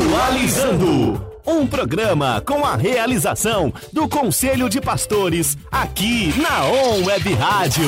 Atualizando. Um programa com a realização do Conselho de Pastores, aqui na On Web Rádio.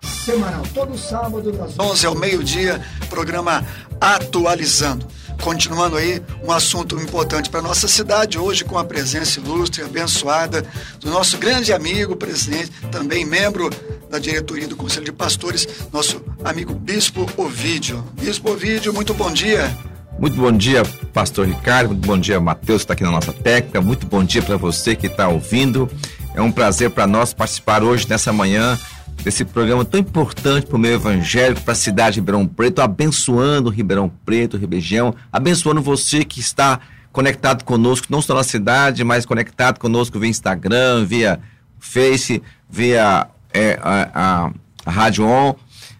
Semanal, todo sábado das 11 ao meio-dia, programa Atualizando. Continuando aí, um assunto importante para nossa cidade, hoje com a presença ilustre, abençoada, do nosso grande amigo, presidente, também membro da diretoria do Conselho de Pastores, nosso amigo Bispo Ovídio. Bispo Ovídio, muito bom dia. Muito bom dia, pastor Ricardo. Muito bom dia, Matheus, que está aqui na nossa técnica. Muito bom dia para você que está ouvindo. É um prazer para nós participar hoje, nessa manhã, desse programa tão importante para o meio evangélico, para a cidade de Ribeirão Preto, abençoando Ribeirão Preto, região, abençoando você que está conectado conosco, não só na cidade, mas conectado conosco via Instagram, via Face, via é, a, a, a Rádio On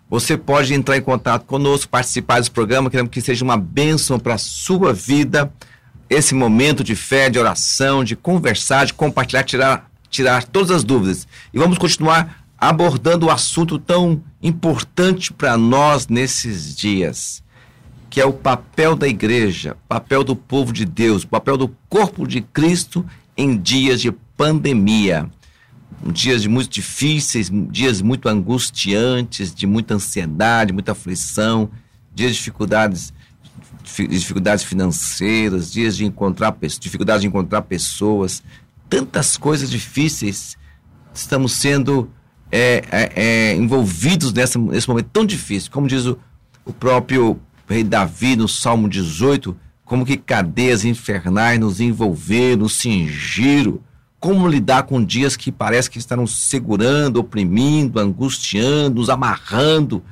você pode entrar em contato conosco, participar desse programa. Queremos que seja uma bênção para a sua vida. Esse momento de fé, de oração, de conversar, de compartilhar, tirar, tirar todas as dúvidas. E vamos continuar abordando o assunto tão importante para nós nesses dias, que é o papel da igreja, papel do povo de Deus, papel do corpo de Cristo em dias de pandemia dias muito difíceis, dias muito angustiantes, de muita ansiedade, muita aflição, dias de dificuldades, dificuldades financeiras, dias de encontrar dificuldades de encontrar pessoas, tantas coisas difíceis. Estamos sendo é, é, é, envolvidos nessa, nesse momento tão difícil, como diz o, o próprio rei Davi no Salmo 18, como que cadeias infernais nos envolveram, nos cingiram como lidar com dias que parece que estão nos segurando, oprimindo, angustiando, nos amarrando.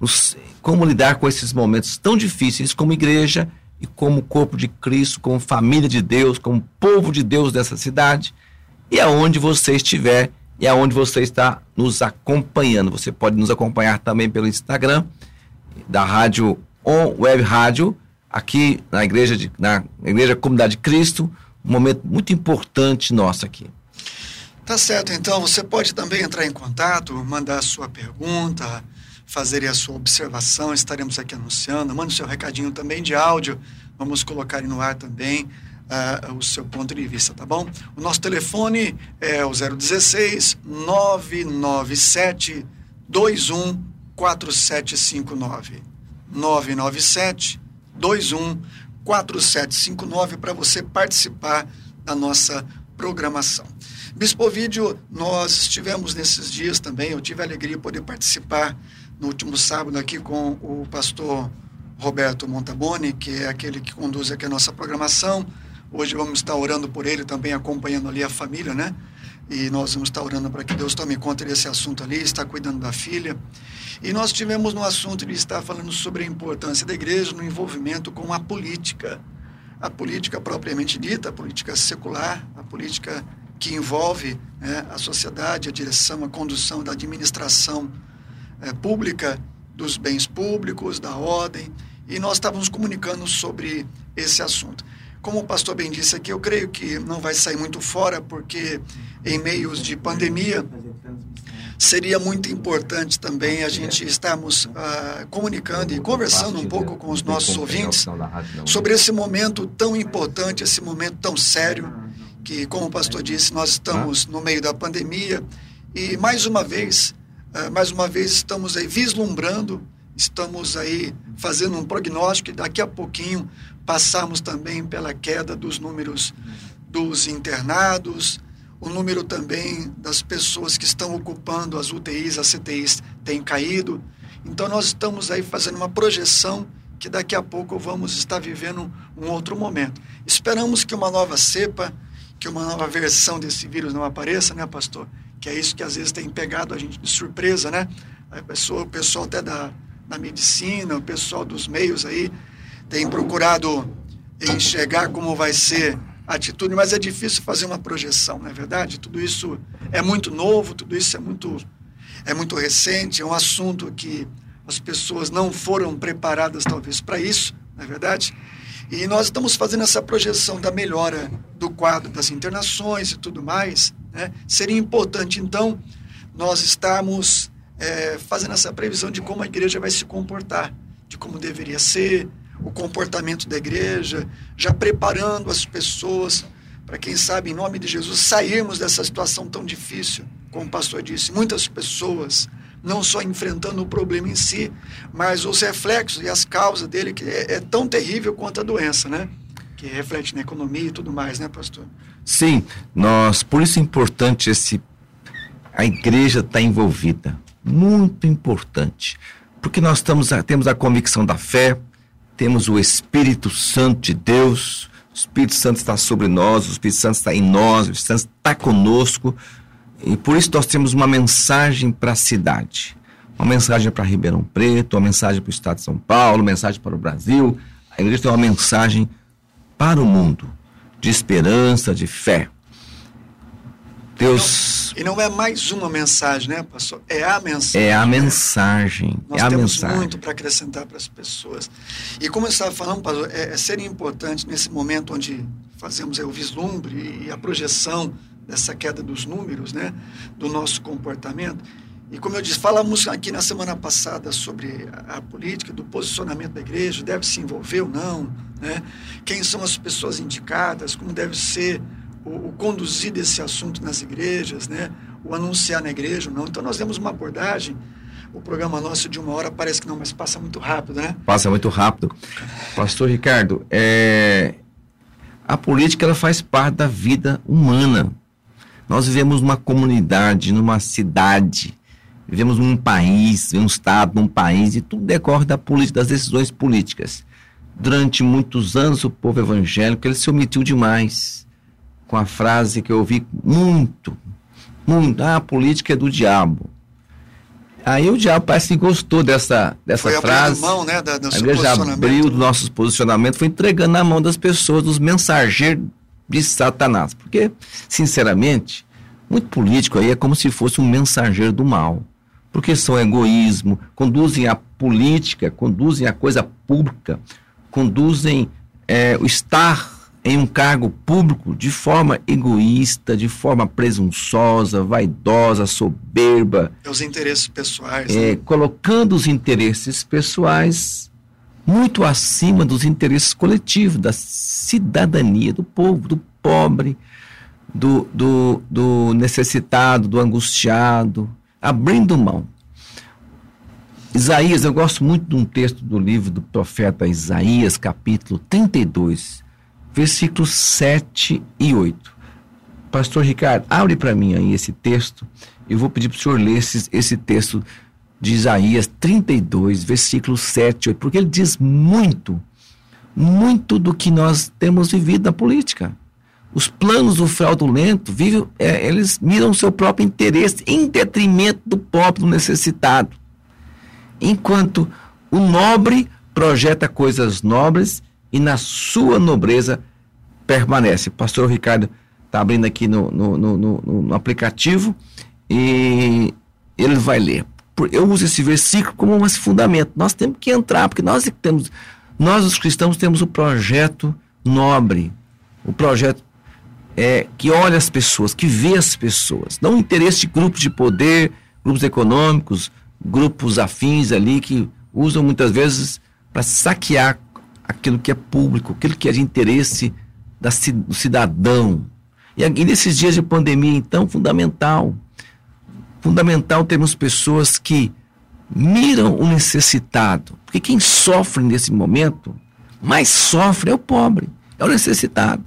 Nos, como lidar com esses momentos tão difíceis como igreja e como corpo de Cristo, como família de Deus, como povo de Deus dessa cidade. E aonde você estiver e aonde você está nos acompanhando. Você pode nos acompanhar também pelo Instagram da Rádio On Web Rádio, aqui na igreja, de, na igreja Comunidade de Cristo um momento muito importante nosso aqui. Tá certo, então você pode também entrar em contato, mandar a sua pergunta, fazer a sua observação, estaremos aqui anunciando. Mande seu recadinho também de áudio, vamos colocar no ar também uh, o seu ponto de vista, tá bom? O nosso telefone é o 016 997 21 4759. 997 21 4759 para você participar da nossa programação. Bispo Vídeo, nós estivemos nesses dias também, eu tive a alegria de poder participar no último sábado aqui com o pastor Roberto Montaboni, que é aquele que conduz aqui a nossa programação. Hoje vamos estar orando por ele também, acompanhando ali a família, né? E nós vamos estar orando para que Deus tome conta desse assunto ali, está cuidando da filha. E nós tivemos no assunto de estar falando sobre a importância da igreja no envolvimento com a política. A política propriamente dita, a política secular, a política que envolve né, a sociedade, a direção, a condução da administração é, pública dos bens públicos, da ordem. E nós estávamos comunicando sobre esse assunto. Como o pastor bem disse aqui, eu creio que não vai sair muito fora, porque em meios de pandemia seria muito importante também a gente estarmos uh, comunicando e conversando um pouco com os nossos ouvintes sobre esse momento tão importante, esse momento tão sério, que, como o pastor disse, nós estamos no meio da pandemia e, mais uma vez, uh, mais uma vez estamos aí vislumbrando, estamos aí fazendo um prognóstico e daqui a pouquinho passarmos também pela queda dos números dos internados, o número também das pessoas que estão ocupando as UTIs, as CTIs, tem caído. Então, nós estamos aí fazendo uma projeção que daqui a pouco vamos estar vivendo um outro momento. Esperamos que uma nova cepa, que uma nova versão desse vírus não apareça, né, pastor? Que é isso que às vezes tem pegado a gente de surpresa, né? A pessoa, o pessoal até da, da medicina, o pessoal dos meios aí, tem procurado enxergar como vai ser atitude, mas é difícil fazer uma projeção, não é verdade? Tudo isso é muito novo, tudo isso é muito, é muito recente, é um assunto que as pessoas não foram preparadas, talvez, para isso, não é verdade? E nós estamos fazendo essa projeção da melhora do quadro das internações e tudo mais. Né? Seria importante, então, nós estarmos é, fazendo essa previsão de como a igreja vai se comportar, de como deveria ser, o comportamento da igreja, já preparando as pessoas para, quem sabe, em nome de Jesus, sairmos dessa situação tão difícil, como o pastor disse. Muitas pessoas não só enfrentando o problema em si, mas os reflexos e as causas dele, que é, é tão terrível quanto a doença, né? Que reflete na economia e tudo mais, né, pastor? Sim, nós, por isso é importante esse, a igreja estar tá envolvida, muito importante, porque nós estamos, temos a convicção da fé, temos o Espírito Santo de Deus, o Espírito Santo está sobre nós, o Espírito Santo está em nós, o Espírito Santo está conosco, e por isso nós temos uma mensagem para a cidade. Uma mensagem para Ribeirão Preto, uma mensagem para o Estado de São Paulo, uma mensagem para o Brasil. A igreja tem uma mensagem para o mundo, de esperança, de fé. Deus. E não, e não é mais uma mensagem, né, pastor? É a mensagem. É a mensagem. Nós é a temos mensagem. muito para acrescentar para as pessoas. E como eu estava falando, pastor, é, é seria importante nesse momento onde fazemos é, o vislumbre e a projeção dessa queda dos números, né, do nosso comportamento. E como eu disse, falamos aqui na semana passada sobre a, a política, do posicionamento da igreja, deve se envolver ou não, né? quem são as pessoas indicadas, como deve ser o, o conduzir desse assunto nas igrejas, né? o anunciar na igreja ou não. Então nós temos uma abordagem, o programa nosso de uma hora parece que não, mas passa muito rápido, né? Passa muito rápido. Pastor Ricardo, é... a política ela faz parte da vida humana. Nós vivemos numa comunidade, numa cidade, vivemos num país, num estado, num país, e tudo decorre da política, das decisões políticas. Durante muitos anos, o povo evangélico ele se omitiu demais com a frase que eu ouvi muito, muito, ah, a política é do diabo. Aí o diabo parece que gostou dessa, dessa foi frase. Mão, né, da, a igreja abriu os nossos posicionamentos, foi entregando na mão das pessoas, dos mensageiros de Satanás. Porque, sinceramente, muito político aí é como se fosse um mensageiro do mal. Porque são egoísmo, conduzem a política, conduzem a coisa pública, conduzem é, o estar em um cargo público de forma egoísta, de forma presunçosa, vaidosa, soberba. É os interesses pessoais. É, né? Colocando os interesses pessoais muito acima dos interesses coletivos, da cidadania do povo, do pobre, do, do, do necessitado, do angustiado, abrindo mão. Isaías, eu gosto muito de um texto do livro do profeta Isaías, capítulo 32, versículos 7 e 8. Pastor Ricardo, abre para mim aí esse texto. Eu vou pedir para o senhor ler esse, esse texto de Isaías 32, versículos 7 e 8, porque ele diz muito, muito do que nós temos vivido na política. Os planos do fraudulento, vivem, é, eles miram o seu próprio interesse em detrimento do pobre, do necessitado. Enquanto o nobre projeta coisas nobres e na sua nobreza permanece. Pastor Ricardo está abrindo aqui no, no, no, no, aplicativo e ele vai ler eu uso esse versículo como um fundamento. Nós temos que entrar, porque nós temos, nós os cristãos temos o projeto nobre, o projeto é, que olha as pessoas, que vê as pessoas, não o interesse de grupos de poder, grupos econômicos, grupos afins ali que usam muitas vezes para saquear aquilo que é público, aquilo que é de interesse da, do cidadão. E, e nesses dias de pandemia, então, fundamental fundamental termos pessoas que miram o necessitado. Porque quem sofre nesse momento, mais sofre é o pobre, é o necessitado,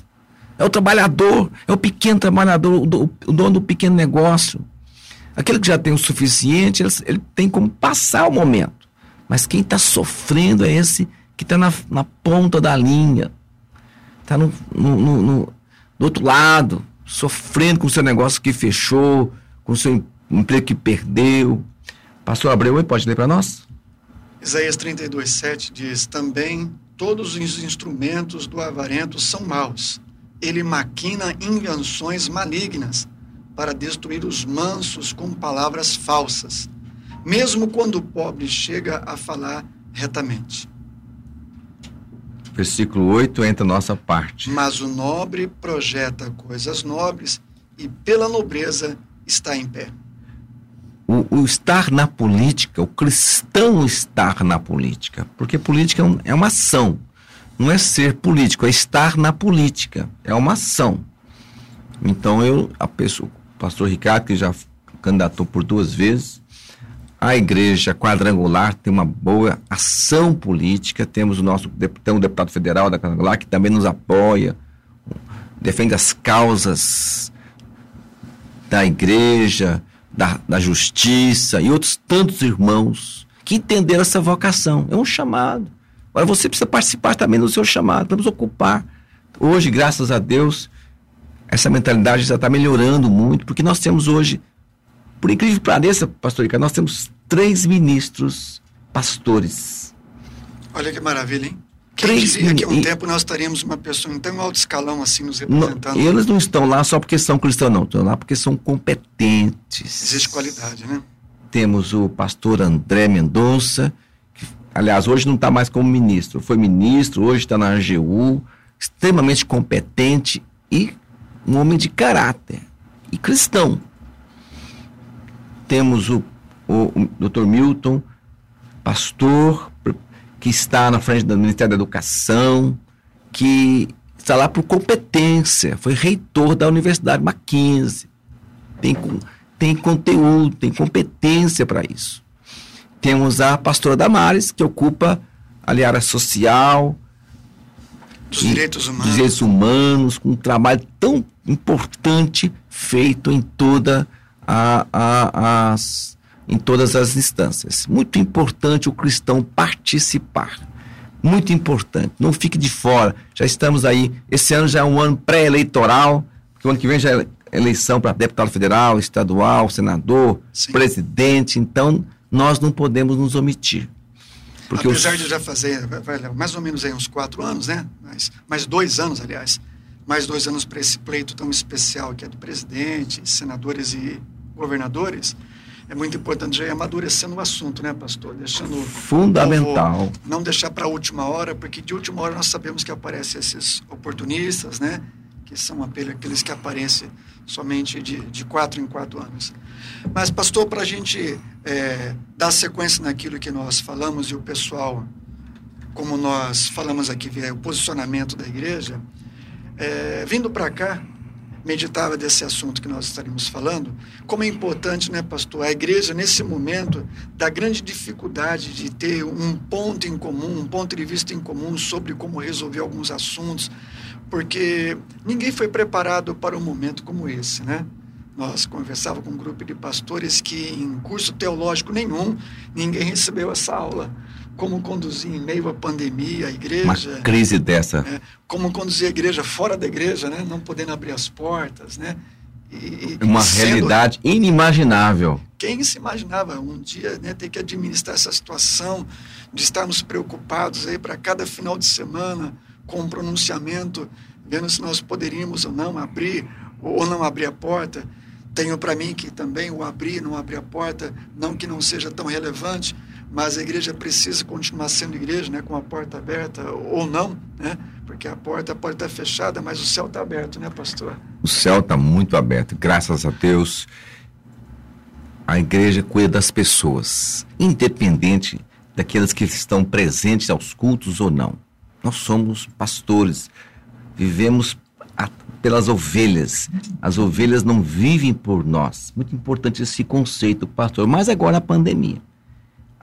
é o trabalhador, é o pequeno trabalhador, o, dono do pequeno negócio. Aquele que já tem o suficiente, ele, tem como passar o momento. Mas quem está sofrendo é esse que está na, na, ponta da linha, está no, no, no, no, do outro lado, sofrendo com o seu negócio que fechou, com o seu emprego que perdeu. Pastor Abreu, pode ler para nós? Isaías 32, 7 diz: Também todos os instrumentos do avarento são maus. Ele maquina invenções malignas para destruir os mansos com palavras falsas, mesmo quando o pobre chega a falar retamente. Versículo 8 entra a nossa parte. Mas o nobre projeta coisas nobres e pela nobreza está em pé o, o estar na política, o cristão estar na política, porque política é, é uma ação, não é ser político, é estar na política, é uma ação. Então eu, a pessoa, o pastor Ricardo, que já candidatou por duas vezes, a igreja quadrangular tem uma boa ação política, temos o nosso tem um deputado federal da quadrangular que também nos apoia, defende as causas da igreja, da, da justiça e outros tantos irmãos que entenderam essa vocação. É um chamado. Agora você precisa participar também do seu chamado, vamos ocupar. Hoje, graças a Deus, essa mentalidade já está melhorando muito, porque nós temos hoje, por incrível que pareça, pastor Ricardo, nós temos três ministros pastores. Olha que maravilha, hein? Quem três diria que um tempo nós estaríamos uma pessoa em tão alto escalão assim nos representando? Não, eles não estão lá só porque são cristãos, não. Estão lá porque são competentes. Existe qualidade, né? Temos o pastor André Mendonça, que, aliás, hoje não está mais como ministro. Foi ministro, hoje está na AGU, extremamente competente e um homem de caráter e cristão. Temos o, o, o Dr. Milton, pastor, que está na frente do Ministério da Educação, que está lá por competência, foi reitor da Universidade Mackenzie. Tem, tem conteúdo, tem competência para isso. Temos a pastora Damares, que ocupa ali a área social, dos direitos humanos. Dos direitos humanos, com um trabalho tão importante feito em toda a, a, as em todas as instâncias. Muito importante o cristão participar. Muito importante. Não fique de fora. Já estamos aí. Esse ano já é um ano pré-eleitoral, porque o ano que vem já é eleição para deputado federal, estadual, senador, Sim. presidente. Então, nós não podemos nos omitir. Porque Apesar os... de já fazer mais ou menos aí uns quatro anos, né? Mais, mais dois anos, aliás. Mais dois anos para esse pleito tão especial que é do presidente, senadores e governadores é muito importante já ir amadurecendo o assunto, né, pastor? Deixando fundamental. não deixar para a última hora, porque de última hora nós sabemos que aparecem esses oportunistas, né? Que são aqueles que aparecem somente de, de quatro em quatro anos. Mas, pastor, para a gente é, dar sequência naquilo que nós falamos e o pessoal, como nós falamos aqui, o posicionamento da igreja, é, vindo para cá, meditava desse assunto que nós estaríamos falando, como é importante, né, pastor, a igreja nesse momento da grande dificuldade de ter um ponto em comum, um ponto de vista em comum sobre como resolver alguns assuntos, porque ninguém foi preparado para um momento como esse, né? Nós conversávamos com um grupo de pastores que em curso teológico nenhum, ninguém recebeu essa aula como conduzir em meio à pandemia a igreja. Uma crise dessa. É, como conduzir a igreja fora da igreja, né? não podendo abrir as portas. Né? E, Uma sendo, realidade inimaginável. Quem se imaginava um dia né, ter que administrar essa situação de estarmos preocupados aí para cada final de semana com um pronunciamento, vendo se nós poderíamos ou não abrir ou não abrir a porta. Tenho para mim que também o abrir, não abrir a porta, não que não seja tão relevante, mas a igreja precisa continuar sendo igreja, né, com a porta aberta ou não, né? Porque a porta pode estar fechada, mas o céu está aberto, né, pastor? O céu está muito aberto, graças a Deus. A igreja cuida das pessoas, independente daquelas que estão presentes aos cultos ou não. Nós somos pastores, vivemos a, pelas ovelhas. As ovelhas não vivem por nós. Muito importante esse conceito, pastor. Mas agora a pandemia.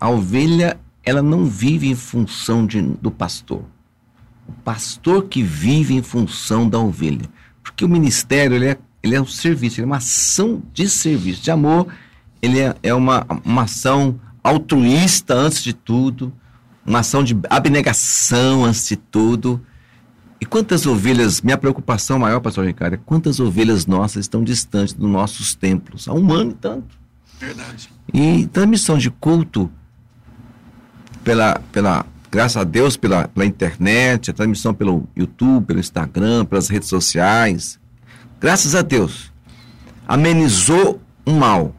A ovelha, ela não vive em função de, do pastor. O pastor que vive em função da ovelha. Porque o ministério, ele é, ele é um serviço, ele é uma ação de serviço, de amor. Ele é, é uma, uma ação altruísta antes de tudo, uma ação de abnegação antes de tudo. E quantas ovelhas, minha preocupação maior, pastor Ricardo, é quantas ovelhas nossas estão distantes dos nossos templos? Há um ano e tanto. Verdade. E transmissão de culto pela, pela graças a Deus, pela, pela internet, a transmissão pelo YouTube, pelo Instagram, pelas redes sociais. Graças a Deus. Amenizou o mal.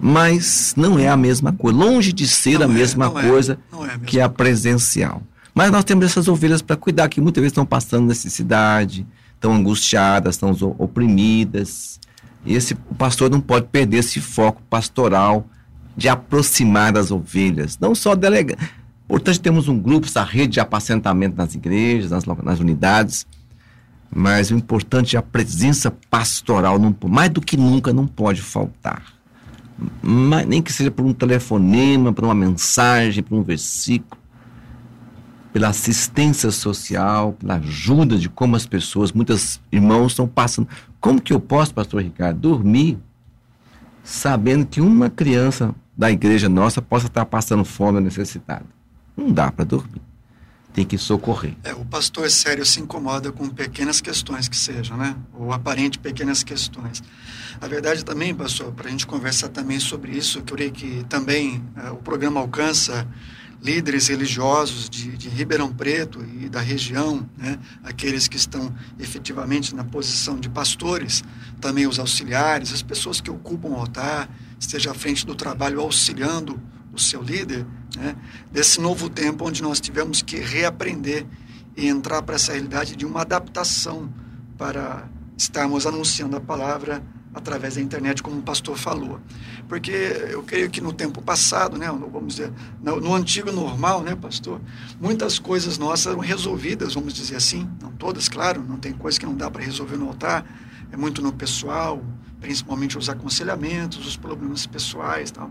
Mas não é a mesma coisa. Longe de ser não a é, mesma coisa é, é a mesma que a presencial. Mas nós temos essas ovelhas para cuidar, que muitas vezes estão passando necessidade, estão angustiadas, estão oprimidas. E esse o pastor não pode perder esse foco pastoral de aproximar das ovelhas, não só delega. Portanto, temos um grupo, essa rede de apacentamento nas igrejas, nas, nas unidades, mas o importante é a presença pastoral, não, mais do que nunca não pode faltar. Mas, nem que seja por um telefonema, por uma mensagem, por um versículo, pela assistência social, pela ajuda de como as pessoas, muitos irmãos estão passando. Como que eu posso, pastor Ricardo, dormir sabendo que uma criança da igreja nossa possa estar passando fome ou necessitada? Não dá para dormir. Tem que socorrer. É, o pastor sério se incomoda com pequenas questões que sejam, né? Ou aparente pequenas questões. A verdade também, pastor, para a gente conversar também sobre isso, eu creio que também é, o programa alcança líderes religiosos de, de, Ribeirão Preto e da região, né, aqueles que estão efetivamente na posição de pastores, também os auxiliares, as pessoas que ocupam o altar, esteja à frente do trabalho auxiliando o seu líder, né, desse novo tempo onde nós tivemos que reaprender e entrar para essa realidade de uma adaptação para estarmos anunciando a palavra através da internet, como o pastor falou. Porque eu creio que no tempo passado, né, vamos dizer, no, no, antigo normal, né, pastor, muitas coisas nossas eram resolvidas, vamos dizer assim, não todas, claro, não tem coisa que não dá para resolver no altar, é muito no pessoal, principalmente os aconselhamentos, os problemas pessoais, tal.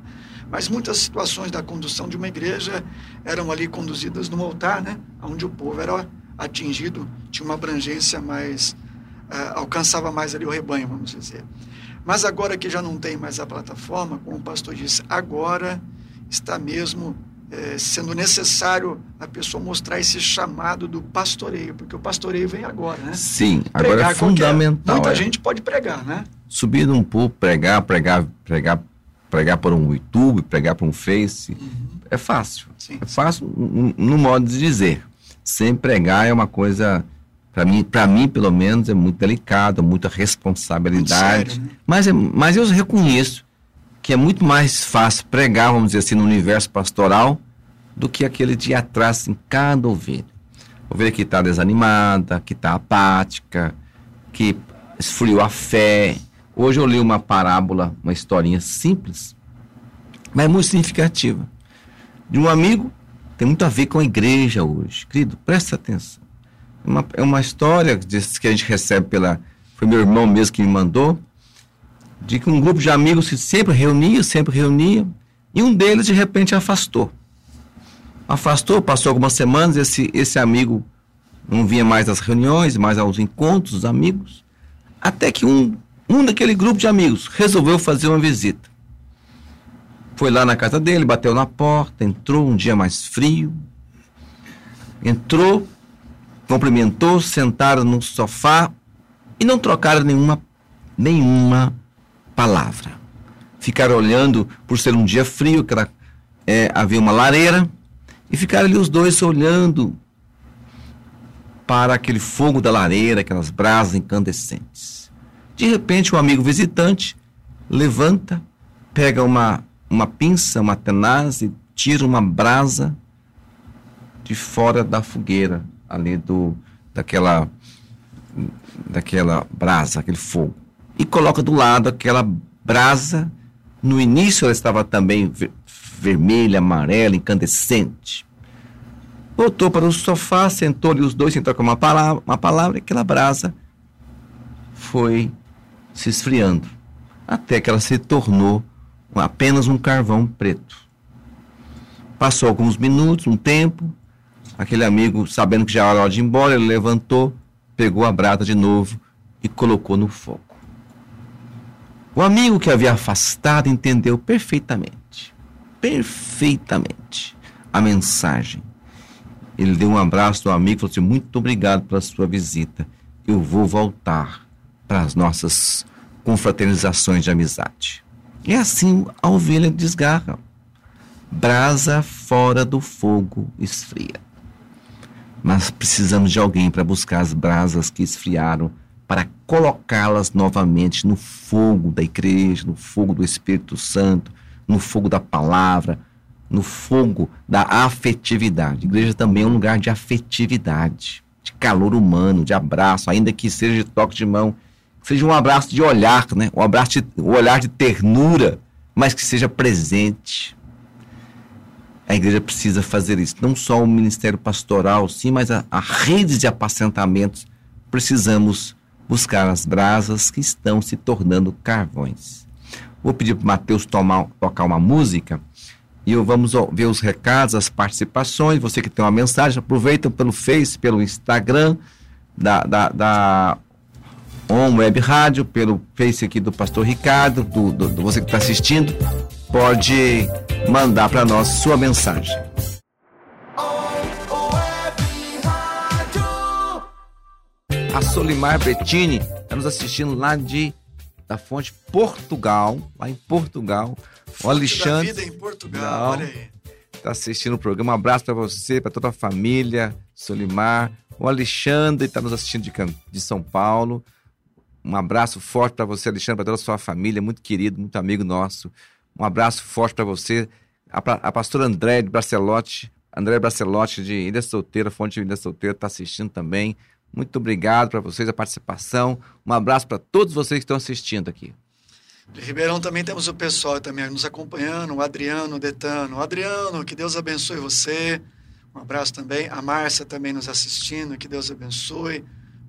Mas muitas situações da condução de uma igreja eram ali conduzidas no altar, né, onde o povo era atingido, tinha uma abrangência mais alcançava mais ali o rebanho, vamos dizer. Mas agora que já não tem mais a plataforma, como o pastor disse, agora está mesmo é, sendo necessário a pessoa mostrar esse chamado do pastoreio, porque o pastoreio vem agora, né? Sim, agora pregar é fundamental. Muita é. gente pode pregar, né? Subir num púlpito, pregar, pregar, pregar, pregar por um YouTube, pregar por um Face, uhum. é fácil. Sim, é fácil no, no modo de dizer. Sem pregar é uma coisa para mim, mim pelo menos é muito delicado, muita responsabilidade. Sério, né? Mas é, mas eu reconheço que é muito mais fácil pregar, vamos dizer assim, no universo pastoral do que aquele dia atrás em cada ovelha. Ovelha que está desanimada, que está apática, que esfriou a fé. Hoje eu li uma parábola, uma historinha simples, mas muito significativa. De um amigo, tem muito a ver com a igreja hoje. Querido, presta atenção. Uma, é uma história que a gente recebe pela. Foi meu irmão mesmo que me mandou. De que um grupo de amigos se sempre reunia, sempre reunia. E um deles, de repente, afastou. Afastou, passou algumas semanas, esse, esse amigo não vinha mais às reuniões, mais aos encontros dos amigos. Até que um, um daquele grupo de amigos resolveu fazer uma visita. Foi lá na casa dele, bateu na porta, entrou um dia mais frio. Entrou, cumprimentou, sentaram no sofá e não trocaram nenhuma, nenhuma palavra. Ficaram olhando, por ser um dia frio, que era, é, havia uma lareira, e ficaram ali os dois olhando para aquele fogo da lareira, aquelas brasas incandescentes. De repente, um amigo visitante levanta, pega uma, uma pinça, uma tenaz e tira uma brasa de fora da fogueira ali do daquela daquela brasa, aquele fogo. E coloca do lado aquela brasa. No início ela estava também ver, vermelha, amarela, incandescente. Voltou para o sofá, sentou ali os dois sem trocar uma palavra, uma palavra e aquela brasa foi se esfriando. Até que ela se tornou apenas um carvão preto. Passou alguns minutos, um tempo, Aquele amigo, sabendo que já era hora de ir embora, ele levantou, pegou a brata de novo e colocou no fogo. O amigo que havia afastado entendeu perfeitamente, perfeitamente a mensagem. Ele deu um abraço ao amigo e falou assim: Muito obrigado pela sua visita. Eu vou voltar para as nossas confraternizações de amizade. E assim a ovelha desgarra. Brasa fora do fogo esfria mas precisamos de alguém para buscar as brasas que esfriaram, para colocá-las novamente no fogo da igreja, no fogo do Espírito Santo, no fogo da palavra, no fogo da afetividade. A igreja também é um lugar de afetividade, de calor humano, de abraço, ainda que seja de toque de mão, seja um abraço de olhar, né? um abraço de, um olhar de ternura, mas que seja presente. A igreja precisa fazer isso. Não só o ministério pastoral, sim, mas a, a rede de apacentamentos. Precisamos buscar as brasas que estão se tornando carvões. Vou pedir para o tomar, tocar uma música e vamos ver os recados, as participações. Você que tem uma mensagem, aproveita pelo Face, pelo Instagram da, da, da On Web Rádio, pelo Face aqui do Pastor Ricardo, do, do, do você que está assistindo, pode mandar para nós sua mensagem. A Solimar Bettini está nos assistindo lá de da Fonte Portugal, lá em Portugal. Fonte o Alexandre. Da vida em Portugal, olha aí. Está assistindo o programa. Um abraço para você, para toda a família, Solimar. O Alexandre está nos assistindo de, de São Paulo. Um abraço forte para você, Alexandre, para toda a sua família, muito querido, muito amigo nosso. Um abraço forte para você. A, a, pastora André de Bracelote, André Bracelote de Ilha Solteira, Fonte de Ilha Solteira, está assistindo também. Muito obrigado para vocês a participação. Um abraço para todos vocês que estão assistindo aqui. De Ribeirão também temos o pessoal também nos acompanhando, o Adriano Detano. Adriano, que Deus abençoe você. Um abraço também. A Márcia também nos assistindo, que Deus abençoe.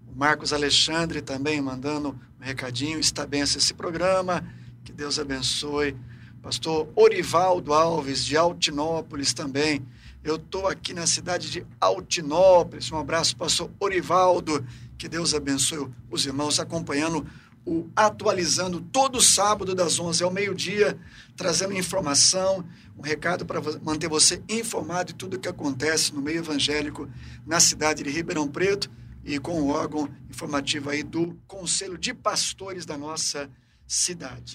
O Marcos Alexandre também mandando um recadinho. Está bem esse programa. Que Deus abençoe. Pastor Orivaldo Alves, de Altinópolis também. Eu estou aqui na cidade de Altinópolis. Um abraço, pastor Orivaldo. Que Deus abençoe os irmãos acompanhando o Atualizando todo sábado das 11 ao meio-dia, trazendo informação, um recado para manter você informado de tudo o que acontece no meio evangélico na cidade de Ribeirão Preto e com o órgão informativo aí do Conselho de Pastores da nossa cidade.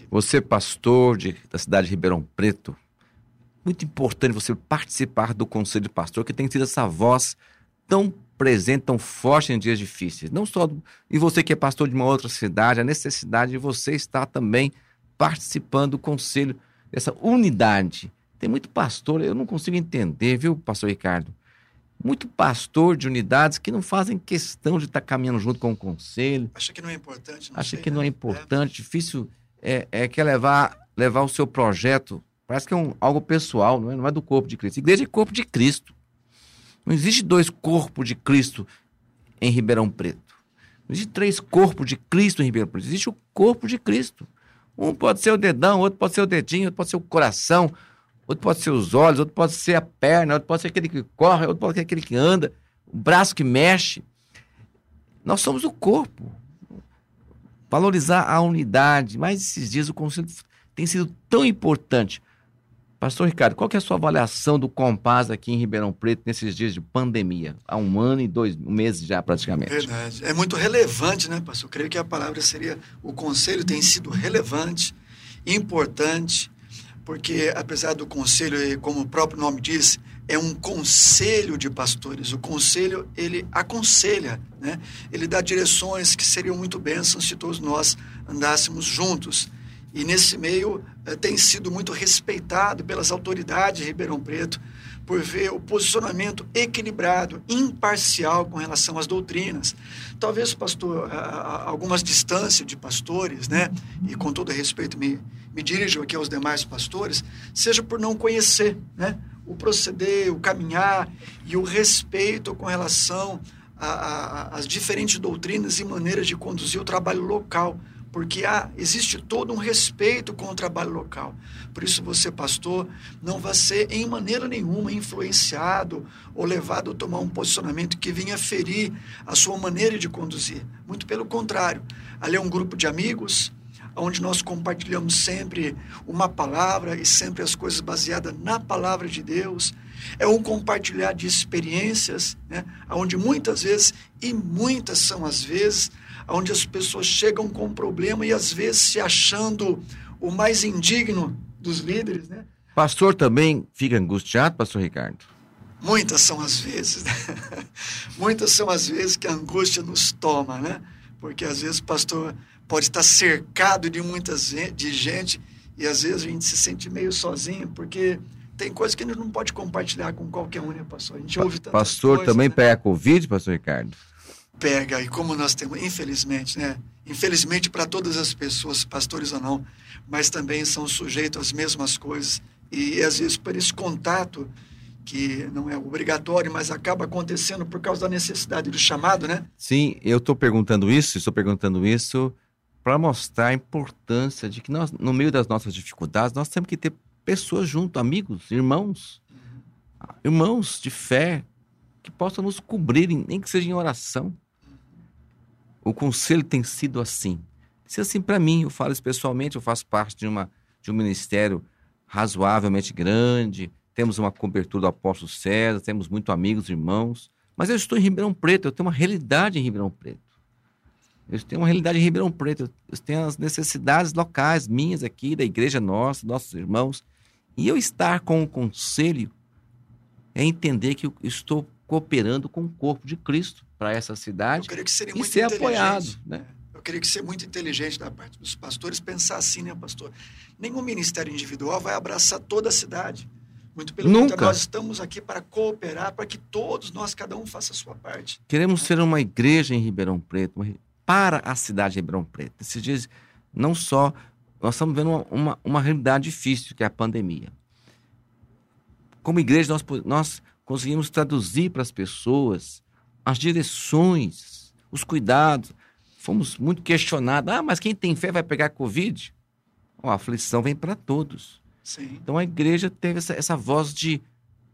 Você, pastor de, da cidade de Ribeirão Preto, muito importante você participar do Conselho de Pastor, que tem sido essa voz tão presente, tão forte em dias difíceis. Não só. E você que é pastor de uma outra cidade, a necessidade de você estar também participando do Conselho, dessa unidade. Tem muito pastor, eu não consigo entender, viu, pastor Ricardo? Muito pastor de unidades que não fazem questão de estar caminhando junto com o conselho. Acha que não é importante. Não Acha sei, que não é né? importante, é. difícil. É, é quer levar, levar o seu projeto Parece que é um, algo pessoal, não é? não é do corpo de Cristo. Igreja é corpo de Cristo. Não existe dois corpos de Cristo em Ribeirão Preto. Não existe três corpos de Cristo em Ribeirão Preto. Existe o corpo de Cristo. Um pode ser o dedão, outro pode ser o dedinho, outro pode ser o coração, outro pode ser os olhos, outro pode ser a perna, outro pode ser aquele que corre, outro pode ser aquele que anda, o braço que mexe. Nós somos o corpo. Valorizar a unidade. Mas esses dias o conselho tem sido tão importante Pastor Ricardo, qual é a sua avaliação do Compaz aqui em Ribeirão Preto nesses dias de pandemia? Há um ano e dois meses já praticamente. Verdade. É muito relevante, né, pastor? Eu creio que a palavra seria o conselho tem sido relevante, importante, porque apesar do conselho, como o próprio nome diz, é um conselho de pastores. O conselho, ele aconselha, né? Ele dá direções que seriam muito bênçãos se todos nós andássemos juntos. E nesse meio eh, tem sido muito respeitado pelas autoridades de Ribeirão Preto por ver o posicionamento equilibrado, imparcial com relação às doutrinas. Talvez, pastor, algumas distâncias de pastores, né, e com todo respeito me, me dirijo aqui aos demais pastores, seja por não conhecer, né, o proceder, o caminhar e o respeito com relação às diferentes doutrinas e maneiras de conduzir o trabalho local porque há, existe todo um respeito com o trabalho local. Por isso, você, pastor, não vai ser em maneira nenhuma influenciado ou levado a tomar um posicionamento que venha ferir a sua maneira de conduzir. Muito pelo contrário. Ali é um grupo de amigos, onde nós compartilhamos sempre uma palavra e sempre as coisas baseadas na palavra de Deus. É um compartilhar de experiências, né, onde muitas vezes, e muitas são as vezes, onde as pessoas chegam com um problema e às vezes se achando o mais indigno dos líderes, né? Pastor também fica angustiado, pastor Ricardo? Muitas são as vezes, né? Muitas são as vezes que a angústia nos toma, né? Porque às vezes o pastor pode estar cercado de muitas de gente e às vezes a gente se sente meio sozinho, porque tem coisas que a gente não pode compartilhar com qualquer um, né, pastor? A gente ouve tantas Pastor coisas, também né? pega Covid, pastor Ricardo? Pega. E como nós temos, infelizmente, né? Infelizmente para todas as pessoas, pastores ou não, mas também são sujeitos às mesmas coisas. E às vezes por esse contato que não é obrigatório, mas acaba acontecendo por causa da necessidade do chamado, né? Sim, eu estou perguntando isso, estou perguntando isso para mostrar a importância de que nós, no meio das nossas dificuldades, nós temos que ter pessoas junto, amigos, irmãos, irmãos de fé, que possam nos cobrir, nem que seja em oração. O conselho tem sido assim. Se assim para mim, eu falo isso pessoalmente, eu faço parte de, uma, de um ministério razoavelmente grande, temos uma cobertura do apóstolo César, temos muitos amigos, irmãos, mas eu estou em Ribeirão Preto, eu tenho uma realidade em Ribeirão Preto. Eu tenho uma realidade em Ribeirão Preto, eu tenho as necessidades locais minhas aqui, da igreja nossa, nossos irmãos. E eu estar com o conselho é entender que eu estou cooperando com o corpo de Cristo para essa cidade e ser apoiado. Né? Eu queria que ser muito inteligente da parte dos pastores pensar assim, né, pastor? Nenhum ministério individual vai abraçar toda a cidade. Muito pelo Nunca. contrário, nós estamos aqui para cooperar, para que todos nós, cada um, faça a sua parte. Queremos ser uma igreja em Ribeirão Preto, para a cidade de Ribeirão Preto. Esses dias, não só, nós estamos vendo uma, uma, uma realidade difícil, que é a pandemia. Como igreja, nós, nós conseguimos traduzir para as pessoas as direções, os cuidados. Fomos muito questionados. Ah, mas quem tem fé vai pegar Covid? Oh, a aflição vem para todos. Sim. Então a igreja teve essa, essa voz de,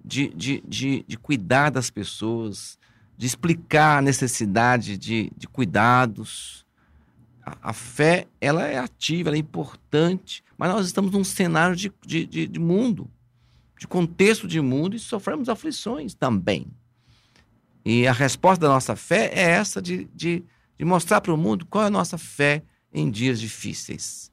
de, de, de, de cuidar das pessoas, de explicar a necessidade de, de cuidados. A, a, fé, ela é ativa, ela é importante, mas nós estamos num cenário de, de, de, de mundo, de contexto de mundo e sofremos aflições também. E a resposta da nossa fé é essa de, de, de mostrar para o mundo qual é a nossa fé em dias difíceis.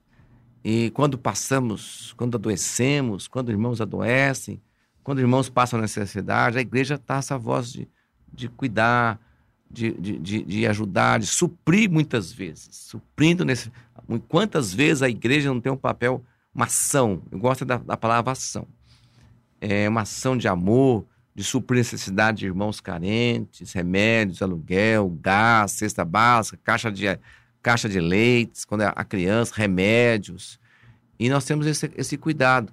E quando passamos, quando adoecemos, quando irmãos adoecem, quando irmãos passam necessidade, a igreja está essa voz de, de cuidar, de, de, de, ajudar, de suprir muitas vezes. Suprindo nesse. Quantas vezes a igreja não tem um papel, uma ação? Eu gosto da, da palavra ação. É uma ação de amor, de suprir necessidade de irmãos carentes, remédios, aluguel, gás, cesta básica, caixa de, caixa de leites, quando é a criança, remédios. E nós temos esse, esse cuidado.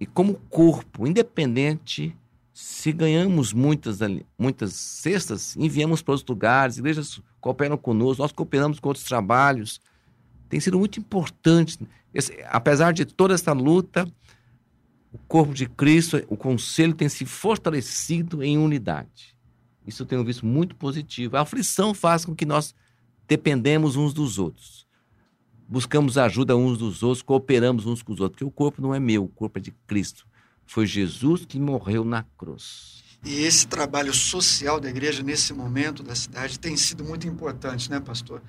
E como corpo, independente se ganhamos muitas, muitas cestas, enviamos para outros lugares, igrejas cooperam conosco, nós cooperamos com outros trabalhos. Tem sido muito importante. Esse, apesar de toda essa luta, o corpo de Cristo, o conselho tem se fortalecido em unidade. Isso eu tenho visto muito positivo. A aflição faz com que nós dependemos uns dos outros. Buscamos ajuda uns dos outros, cooperamos uns com os outros, porque o corpo não é meu, o corpo é de Cristo. Foi Jesus que morreu na cruz. E esse trabalho social da igreja nesse momento da cidade tem sido muito importante, né, pastor?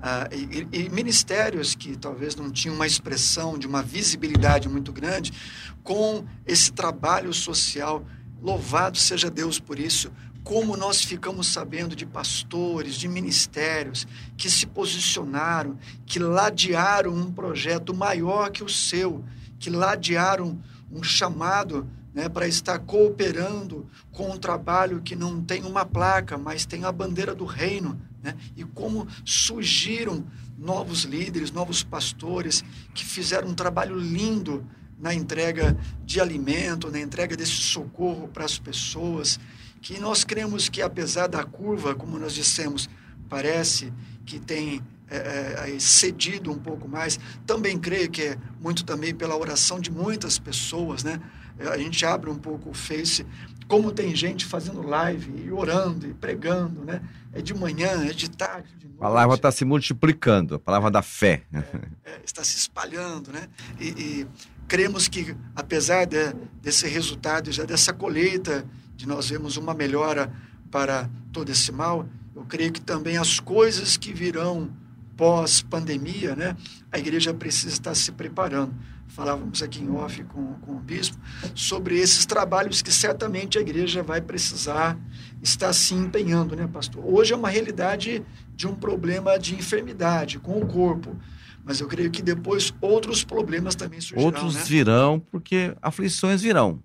Ah, e, e, ministérios que talvez não tinham uma expressão de uma visibilidade muito grande, com esse trabalho social, louvado seja Deus por isso, como nós ficamos sabendo de pastores, de ministérios que se posicionaram, que ladearam um projeto maior que o seu, que ladearam um chamado né, para estar cooperando com um trabalho que não tem uma placa, mas tem a bandeira do reino. Né, e como surgiram novos líderes, novos pastores que fizeram um trabalho lindo na entrega de alimento, na entrega desse socorro para as pessoas, que nós cremos que apesar da curva, como nós dissemos, parece que tem é, é, cedido um pouco mais. Também creio que é muito também pela oração de muitas pessoas, né? É, a gente abre um pouco o Face, como tem gente fazendo live e orando e pregando, né? É de manhã, é de tarde, de noite. A palavra está se multiplicando, a palavra da fé. É, é, está se espalhando, né? E, e cremos que, apesar de, desse resultado, já dessa colheita, de nós vemos uma melhora para todo esse mal, eu creio que também as coisas que virão pós-pandemia, né, a igreja precisa estar se preparando. Falávamos aqui em off com, com o bispo sobre esses trabalhos que certamente a igreja vai precisar estar se empenhando, né, pastor? Hoje é uma realidade de um problema de enfermidade com o corpo, mas eu creio que depois outros problemas também surgirão. Outros né? virão, porque aflições virão.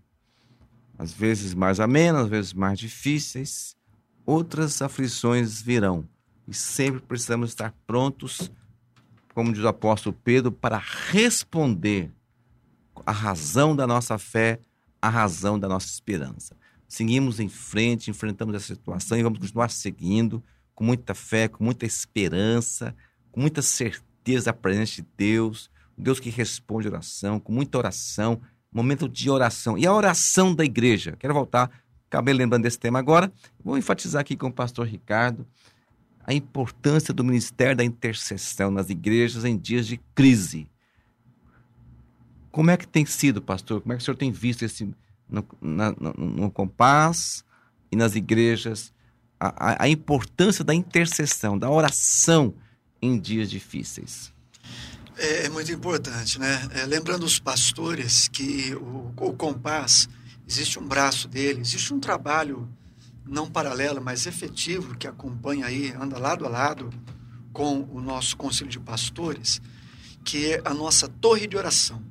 Às vezes mais amenas, às vezes mais difíceis, outras aflições virão. E sempre precisamos estar prontos, como diz o apóstolo Pedro, para responder a razão da nossa fé, a razão da nossa esperança. Seguimos em frente, enfrentamos essa situação e vamos continuar seguindo com muita fé, com muita esperança, com muita certeza da presença de Deus, Deus que responde oração, com muita oração, momento de oração. E a oração da igreja. Quero voltar, acabei lembrando desse tema agora. Vou enfatizar aqui com o pastor Ricardo a importância do ministério da intercessão nas igrejas em dias de crise. Como é que tem sido, pastor? Como é que o senhor tem visto esse no, na, no, no Compás e nas igrejas a, a, importância da intercessão, da oração em dias difíceis? É, é muito importante, né? É, lembrando os pastores que o, o Compás, existe um braço dele, existe um trabalho não paralelo, mas efetivo, que acompanha aí, anda lado a lado com o nosso conselho de pastores, que é a nossa torre de oração.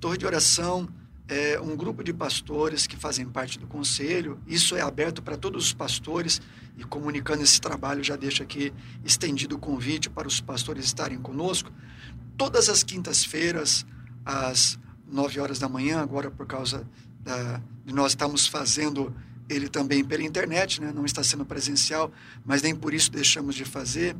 Torre de oração é um grupo de pastores que fazem parte do conselho. Isso é aberto para todos os pastores e comunicando esse trabalho já deixo aqui estendido o convite para os pastores estarem conosco todas as quintas-feiras às nove horas da manhã, agora por causa da, de nós estamos fazendo ele também pela internet, né? não está sendo presencial, mas nem por isso deixamos de fazer.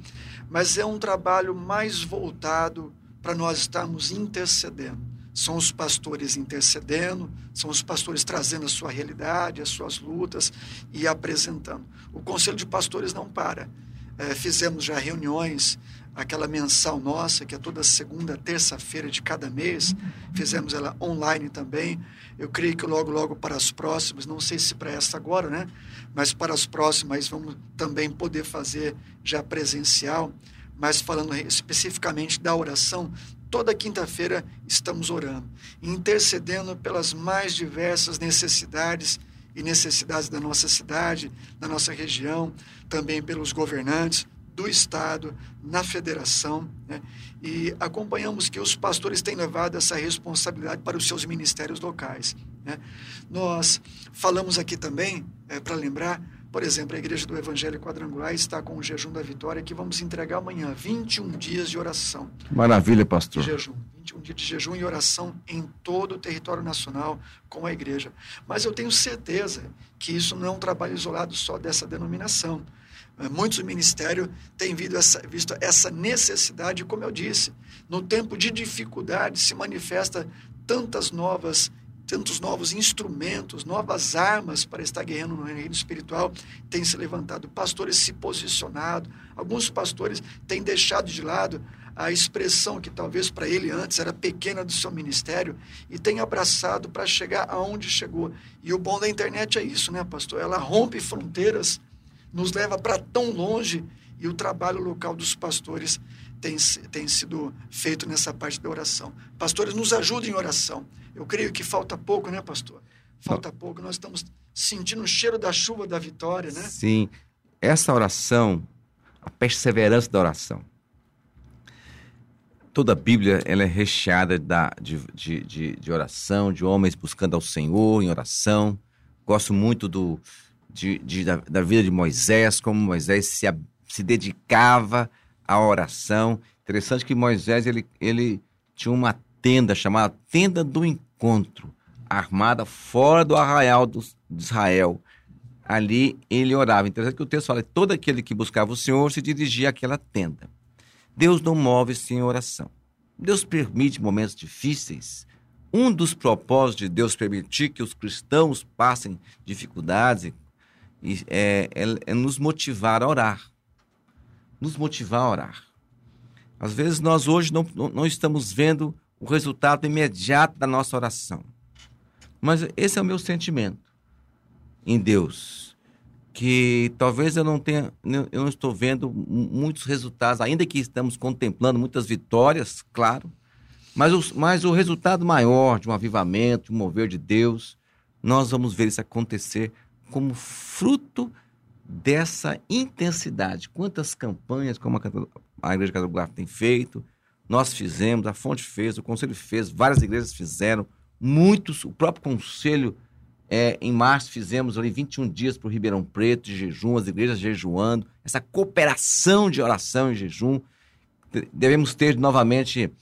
Mas é um trabalho mais voltado para nós estarmos intercedendo são os pastores intercedendo, são os pastores trazendo a sua realidade, as suas lutas e apresentando. O conselho de pastores não para. É, fizemos já reuniões, aquela mensal nossa, que é toda segunda, terça-feira de cada mês, fizemos ela online também. Eu creio que logo, logo para as próximas, não sei se para essa agora, né? Mas para as próximas vamos também poder fazer já presencial. Mas falando especificamente da oração, Toda quinta-feira estamos orando, intercedendo pelas mais diversas necessidades e necessidades da nossa cidade, da nossa região, também pelos governantes do Estado, na federação, né? e acompanhamos que os pastores têm levado essa responsabilidade para os seus ministérios locais. Né? Nós falamos aqui também, é, para lembrar, por exemplo, a Igreja do Evangelho Quadrangular está com o jejum da vitória que vamos entregar amanhã, 21 dias de oração. Maravilha, pastor. De jejum, 21 dias de jejum e oração em todo o território nacional com a igreja. Mas eu tenho certeza que isso não é um trabalho isolado só dessa denominação. É, muitos ministérios têm visto essa, visto essa necessidade, como eu disse, no tempo de dificuldade se manifesta tantas novas tantos novos instrumentos, novas armas para estar guerreando no reino espiritual, têm se levantado, pastores se posicionado, alguns pastores têm deixado de lado a expressão que talvez para ele antes era pequena do seu ministério e tem abraçado para chegar aonde chegou. E o bom da internet é isso, né, pastor? Ela rompe fronteiras, nos leva para tão longe e o trabalho local dos pastores tem, tem sido feito nessa parte da oração. Pastores, nos ajudem em oração. Eu creio que falta pouco, né, pastor? Falta pouco. Nós estamos sentindo o cheiro da chuva da vitória, né? Sim. Essa oração, a perseverança da oração. Toda a Bíblia ela é recheada da, de, de, de, de oração, de homens buscando ao Senhor em oração. Gosto muito do, de, de da, da, vida de Moisés, como Moisés se, se dedicava à oração. Interessante que Moisés ele, ele tinha uma tenda chamada Tenda do Encontro, armada fora do arraial de Israel. Ali ele orava. Interessante que o texto fala: todo aquele que buscava o Senhor se dirigia àquela tenda. Deus não move sem oração. Deus permite momentos difíceis. Um dos propósitos de Deus permitir que os cristãos passem dificuldades é, é, é nos motivar a orar. Nos motivar a orar. Às vezes nós hoje não, não, estamos vendo o resultado imediato da nossa oração. Mas esse é o meu sentimento em Deus, que talvez eu não tenha, eu não estou vendo muitos resultados, ainda que estamos contemplando muitas vitórias, claro, mas o, mas o resultado maior de um avivamento, de um mover de Deus, nós vamos ver isso acontecer como fruto dessa intensidade. Quantas campanhas como a, a Igreja Católica tem feito, nós fizemos, a Fonte fez, o Conselho fez, várias igrejas fizeram, muitos, o próprio Conselho É, em março fizemos ali 21 dias para o Ribeirão Preto de jejum, as igrejas jejuando, essa cooperação de oração e jejum. Devemos ter novamente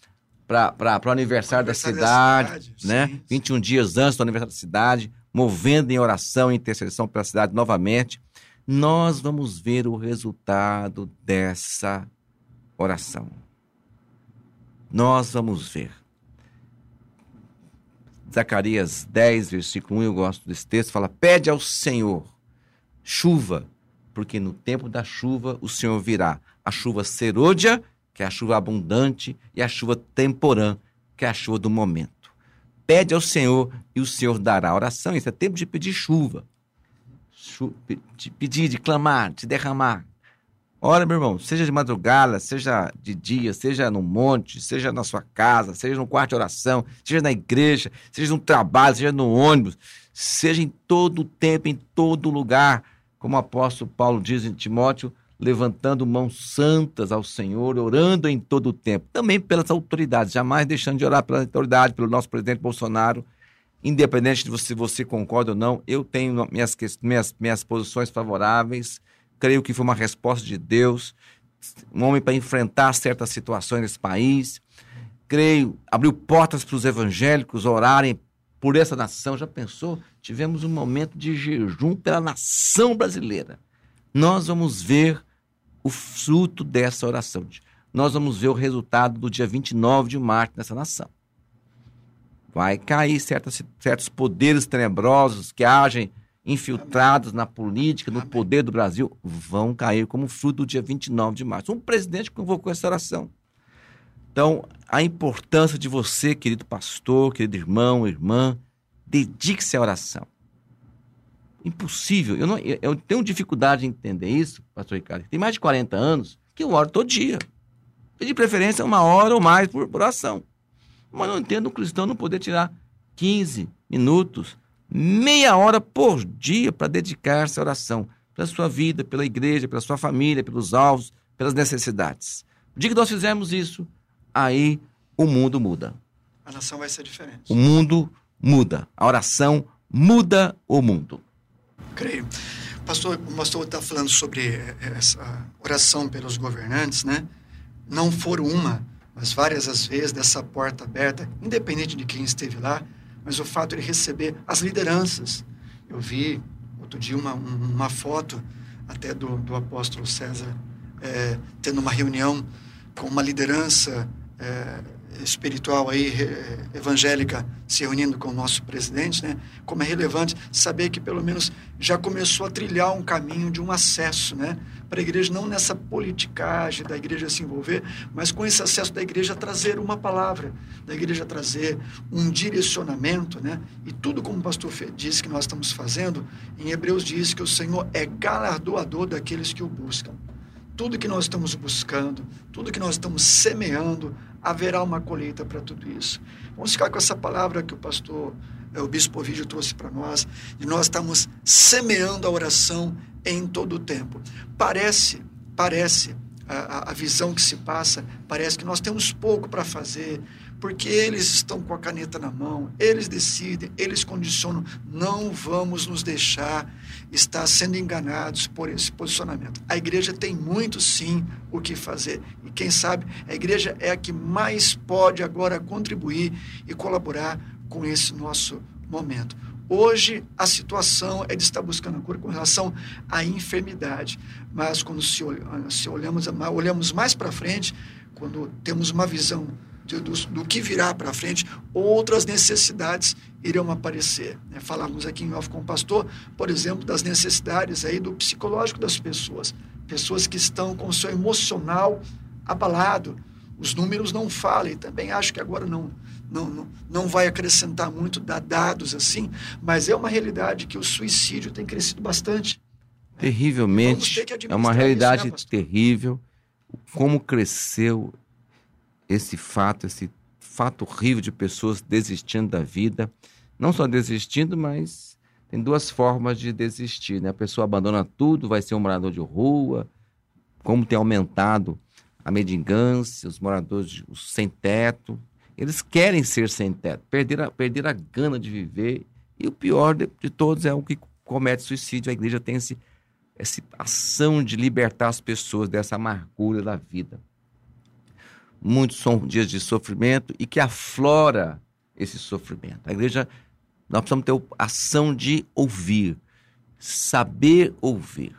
para o aniversário da cidade, da cidade né? Sim, 21 sim. dias antes do aniversário da cidade, movendo em oração e intercessão pela cidade novamente. Nós vamos ver o resultado dessa oração. Nós vamos ver. Zacarias 10, versículo 1, eu gosto desse texto, fala: Pede ao Senhor chuva, porque no tempo da chuva o Senhor virá. A chuva serôdia, que é a chuva abundante, e a chuva temporã, que é a chuva do momento. Pede ao Senhor e o Senhor dará. Oração, isso é tempo de pedir chuva. De pedir, de clamar, de derramar. Ora, meu irmão, seja de madrugada, seja de dia, seja no monte, seja na sua casa, seja no quarto de oração, seja na igreja, seja no trabalho, seja no ônibus, seja em todo o tempo, em todo lugar, como o apóstolo Paulo diz em Timóteo, levantando mãos santas ao Senhor, orando em todo o tempo, também pelas autoridades, jamais deixando de orar pela autoridade, pelo nosso presidente Bolsonaro, independente de se você concorda ou não, eu tenho minhas, minhas, minhas posições favoráveis, creio que foi uma resposta de Deus, um homem para enfrentar certas situações nesse país. Creio, abriu portas para os evangélicos orarem por essa nação. Já pensou? Tivemos um momento de jejum pela nação brasileira. Nós vamos ver o fruto dessa oração. Nós vamos ver o resultado do dia 29 de março nessa nação. Vai cair certos poderes tenebrosos que agem infiltrados na política, no poder do Brasil, vão cair como fruto do dia 29 de março. Um presidente convocou essa oração. Então, a importância de você, querido pastor, querido irmão, irmã, dedique-se à oração. Impossível. Eu, não, eu tenho dificuldade em entender isso, pastor Ricardo. Tem mais de 40 anos que eu oro todo dia. E de preferência uma hora ou mais por, por oração. Mas não entendo um cristão não poder tirar 15 minutos meia hora por dia para dedicar-se à oração, pela sua vida, pela igreja, pela sua família, pelos alvos, pelas necessidades. O dia que nós fizermos isso, aí o mundo muda. A nação vai ser diferente. O mundo muda. A oração muda o mundo. Creio. Pastor, o pastor está falando sobre essa oração pelos governantes, né? Não for uma, mas várias as vezes dessa porta aberta, independente de quem esteve lá, mas o fato de receber as lideranças. Eu vi outro dia uma, uma foto até do, do apóstolo César é, tendo uma reunião com uma liderança é, espiritual aí, evangélica, se reunindo com o nosso presidente, né? Como é relevante saber que pelo menos já começou a trilhar um caminho de um acesso, né? Para a igreja, não nessa politicagem da igreja se envolver, mas com esse acesso da igreja trazer uma palavra, da igreja trazer um direcionamento, né? E tudo como o pastor disse que nós estamos fazendo, em Hebreus diz que o Senhor é galardoador daqueles que o buscam tudo que nós estamos buscando, tudo que nós estamos semeando, haverá uma colheita para tudo isso. Vamos ficar com essa palavra que o pastor, eh, o bispo Ovidio trouxe para nós, e nós estamos semeando a oração em todo o tempo. Parece, parece, a, a visão que se passa, parece que nós temos pouco para fazer, porque eles estão com a caneta na mão, eles decidem, eles condicionam. Não vamos nos deixar estar sendo enganados por esse posicionamento. A igreja tem muito sim o que fazer. E quem sabe a igreja é a que mais pode agora contribuir e colaborar com esse nosso momento. Hoje a situação é de estar buscando a cura com relação à enfermidade, mas quando se, olhamos, olhamos mais para frente, quando temos uma visão de, do, do, que virá para frente, outras necessidades irão aparecer. Né? Falamos aqui em off com o pastor, por exemplo, das necessidades aí do psicológico das pessoas. Pessoas que estão com o seu emocional abalado. Os números não falam, e também acho que agora não, não, não, não vai acrescentar muito dados assim, mas é uma realidade que o suicídio tem crescido bastante. Terrivelmente. É uma realidade isso, né, terrível. Como cresceu esse fato, esse fato horrível de pessoas desistindo da vida. Não só desistindo, mas tem duas formas de desistir. Né? A pessoa abandona tudo, vai ser um morador de rua, como tem aumentado a mendigância, os moradores os sem teto. Eles querem ser sem teto, perder a, perder a gana de viver E o pior de, de todos é o que comete suicídio. A igreja tem esse, essa ação de libertar as pessoas dessa amargura da vida. Muitos são dias de sofrimento e que aflora esse sofrimento. A igreja, nós precisamos ter ação de ouvir, saber ouvir.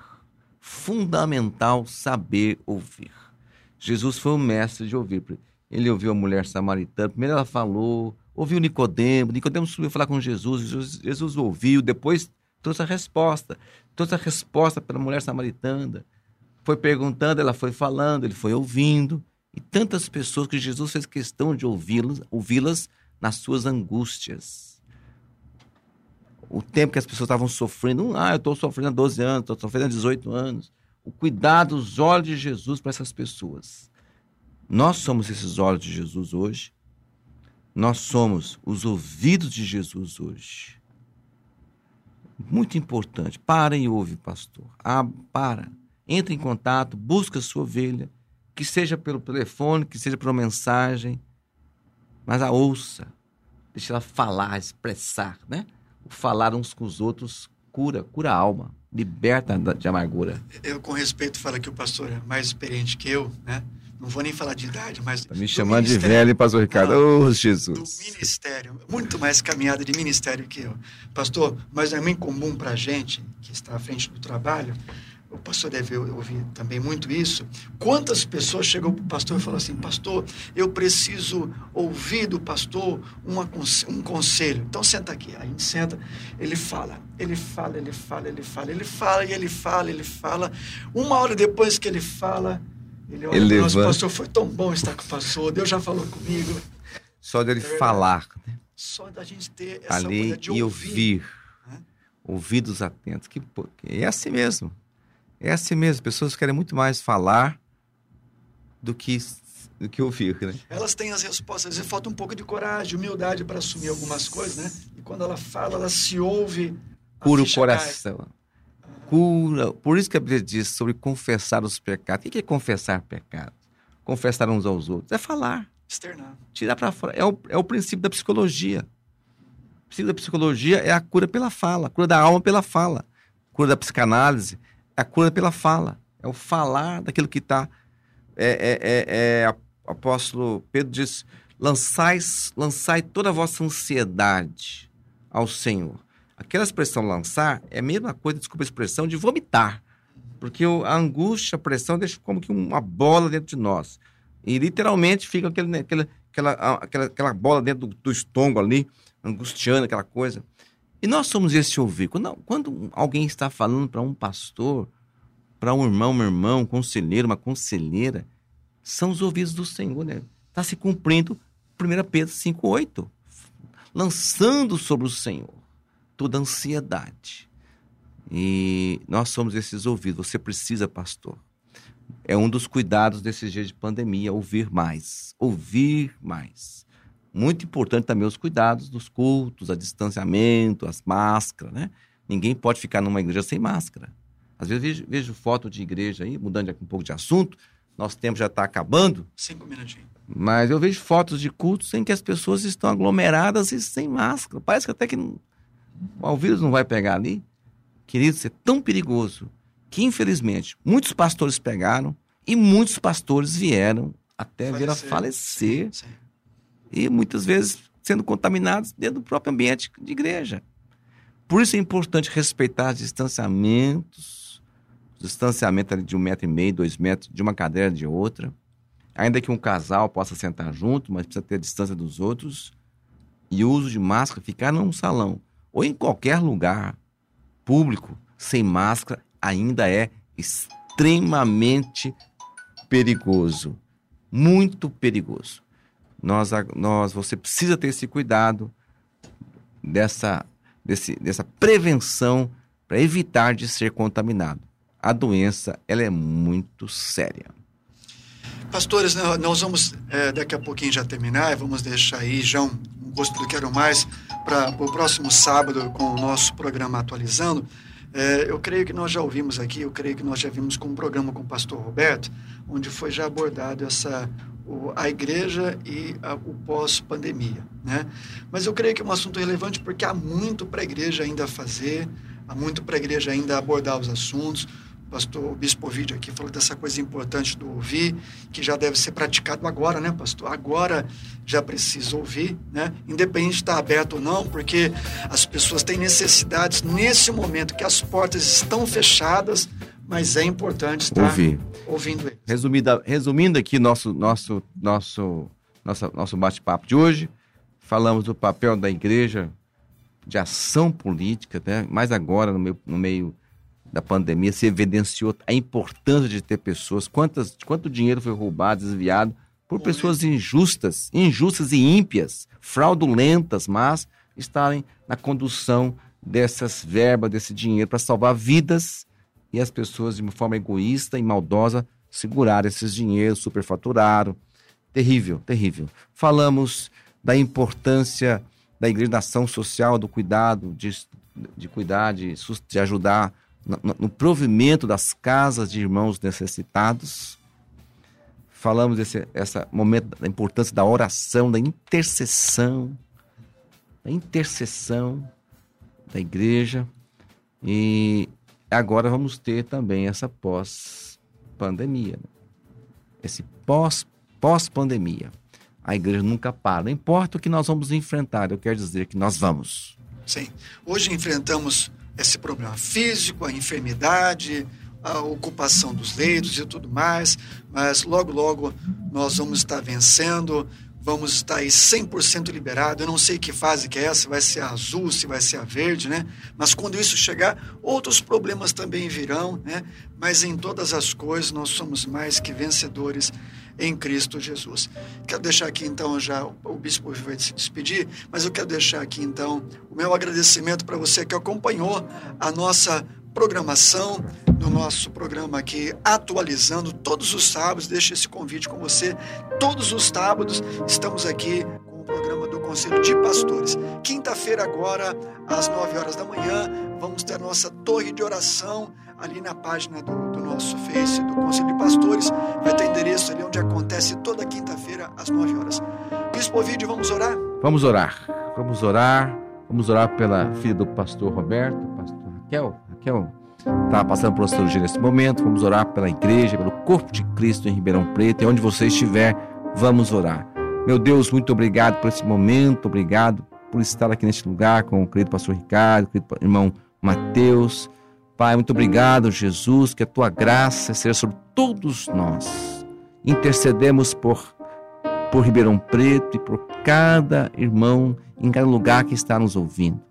Fundamental saber ouvir. Jesus foi o mestre de ouvir. Ele ouviu a mulher samaritana, primeiro ela falou, ouviu Nicodemo, Nicodemo subiu falar com Jesus, Jesus, Jesus ouviu, depois trouxe a resposta, trouxe a resposta para a mulher samaritana. Foi perguntando, ela foi falando, ele foi ouvindo. E tantas pessoas que Jesus fez questão de ouvi-las, ouvi-las nas suas angústias. O tempo que as pessoas estavam sofrendo, ah, eu estou sofrendo há 12 anos, estou sofrendo há 18 anos. O cuidado, os olhos de Jesus para essas pessoas. Nós somos esses olhos de Jesus hoje. Nós somos os ouvidos de Jesus hoje. Muito importante. Para e ouve, pastor. Ah, para. Entre em contato, busca a sua ovelha, que seja pelo telefone, que seja por uma mensagem, mas a ouça. Deixa ela falar, expressar, né? O falar uns com os outros cura, cura a alma, liberta de amargura. Eu, com respeito, falo que o pastor é mais experiente que eu, né? não vou nem falar de idade, mas. Tá me chamando de velho, pastor Ricardo. Ô, oh, Jesus. Do ministério, muito mais caminhada de ministério que eu. Pastor, mas é muito comum para a gente, que está à frente do trabalho, o pastor deve ouvir também muito isso. Quantas pessoas chegam para o pastor e falam assim: Pastor, eu preciso ouvir do pastor uma, um conselho. Então senta aqui. Aí a gente senta, ele fala, ele fala, ele fala, ele fala, ele fala, e ele fala, ele fala. Uma hora depois que ele fala ele olha, ele nosso pastor, foi tão bom estar com o pastor, Deus já falou comigo. Só dele é falar. Né? Só da gente ter essa Ali de e ouvir. Né? Ouvidos atentos. Que, é assim mesmo. É assim mesmo. Pessoas querem muito mais falar do que do que ouvir, né? Elas têm as respostas, às vezes falta um pouco de coragem, humildade para assumir algumas coisas, né? E quando ela fala, ela se ouve. Cura o coração. Cai cura. Por isso que a Bíblia diz sobre confessar os pecados. O que é confessar pecados? Confessar uns aos outros. É falar. Externar. Tirar para fora. É o, é o princípio da psicologia. O princípio da psicologia é a cura pela fala, a cura da alma pela fala. A cura da psicanálise a cura pela fala. É o falar daquilo que está. É, é, é, é, apóstolo Pedro diz: lançai, lançai toda a vossa ansiedade ao Senhor Aquela expressão lançar é a mesma coisa, desculpa a expressão, de vomitar. Porque a angústia, a pressão deixa como que uma bola dentro de nós. E literalmente fica aquele, né, aquela, aquela, aquela, aquela bola dentro do, do estômago ali, angustiando aquela coisa. E nós somos esse ouvir. Quando, quando alguém está falando para um pastor, para um irmão, um irmão, um conselheiro, uma conselheira, são os ouvidos do Senhor, né? Está se cumprindo 1 Pedro 5,8. Lançando sobre o Senhor toda ansiedade. E nós somos esses ouvidos. Você precisa, pastor. É um dos cuidados desses dias de pandemia, ouvir mais. Ouvir mais. Muito importante também os cuidados dos cultos, a distanciamento, as máscaras, né? Ninguém pode ficar numa igreja sem máscara. Às vezes vejo, vejo foto de igreja aí, mudando um pouco de assunto, nosso tempo já está acabando. Cinco minutinhos. Mas eu vejo fotos de cultos em que as pessoas estão aglomeradas e sem máscara. Parece que até que o vírus não vai pegar ali. Querido, isso é tão perigoso que, infelizmente, muitos pastores pegaram e muitos pastores vieram até falecer. vir a falecer. Sim, sim. E muitas vezes sendo contaminados dentro do próprio ambiente de igreja. Por isso é importante respeitar os distanciamentos, o distanciamento de um metro e meio, dois metros, de uma cadeira de outra. Ainda que um casal possa sentar junto, mas precisa ter a distância dos outros. E o uso de máscara, ficar num salão ou em qualquer lugar público sem máscara ainda é extremamente perigoso, muito perigoso. Nós, nós, você precisa ter esse cuidado dessa, desse, dessa prevenção para evitar de ser contaminado. A doença ela é muito séria. Pastores, nós vamos é, daqui a pouquinho já terminar, vamos deixar aí já um gosto do Quero Mais para o próximo sábado com o nosso programa atualizando. É, eu creio que nós já ouvimos aqui, eu creio que nós já vimos com um programa com o pastor Roberto, onde foi já abordado essa a igreja e a, o pós-pandemia. Né? Mas eu creio que é um assunto relevante porque há muito para a igreja ainda fazer, há muito para a igreja ainda abordar os assuntos. O pastor Bispo Ovidio aqui falou dessa coisa importante do ouvir, que já deve ser praticado agora, né, pastor? Agora já precisa ouvir, né? Independente de estar aberto ou não, porque as pessoas têm necessidades nesse momento que as portas estão fechadas, mas é importante estar Ouvir. ouvindo eles. Resumida, resumindo aqui nosso, nosso, nosso, nosso, nosso bate-papo de hoje, falamos do papel da igreja de ação política, né? mas agora no meio, no meio da pandemia se evidenciou a importância de ter pessoas, quantas, quanto dinheiro foi roubado, desviado por pessoas injustas, injustas e ímpias, fraudulentas, mas estarem na condução dessas verbas, desse dinheiro para salvar vidas e as pessoas de uma forma egoísta e maldosa seguraram esses dinheiros, superfaturaram. Terrível, terrível. Falamos da importância da igreja da ação social, do cuidado, de, de cuidar, de, de ajudar no, no provimento das casas de irmãos necessitados. Falamos desse essa momento da importância da oração, da intercessão, da intercessão da igreja. E agora vamos ter também essa pós-pandemia. Né? Esse pós, pós-pandemia. A igreja nunca para. Não importa o que nós vamos enfrentar, eu quero dizer que nós vamos. Sim. Hoje enfrentamos esse problema físico, a enfermidade, a ocupação dos leitos e tudo mais, mas logo, logo nós vamos estar vencendo, vamos estar aí 100% liberado. Eu não sei que fase que é essa, se vai ser a azul, se vai ser a verde, né? Mas quando isso chegar, outros problemas também virão, né? Mas em todas as coisas nós somos mais que vencedores em Cristo Jesus. Quero deixar aqui então já o bispo vai se despedir, mas eu quero deixar aqui então o meu agradecimento para você que acompanhou a nossa programação no nosso programa aqui, atualizando todos os sábados. Deixo esse convite com você. Todos os sábados estamos aqui com o programa do Conselho de Pastores. Quinta-feira, agora, às 9 horas da manhã, vamos ter a nossa torre de oração ali na página do, do nosso Face, do Conselho de Pastores. Vai ter endereço ali onde acontece toda quinta-feira, às 9 horas. Bispo Ovidio, vamos orar? Vamos orar. Vamos orar. Vamos orar pela filha do pastor Roberto, pastor Raquel. Raquel está passando por uma cirurgia nesse momento. Vamos orar pela igreja, pelo corpo de Cristo em Ribeirão Preto. E onde você estiver, vamos orar. Meu Deus, muito obrigado por esse momento. Obrigado por estar aqui neste lugar com o querido pastor Ricardo, querido irmão Mateus. Pai, muito obrigado, Jesus, que a tua graça seja sobre todos nós. Intercedemos por, por Ribeirão Preto e por cada irmão em cada lugar que está nos ouvindo.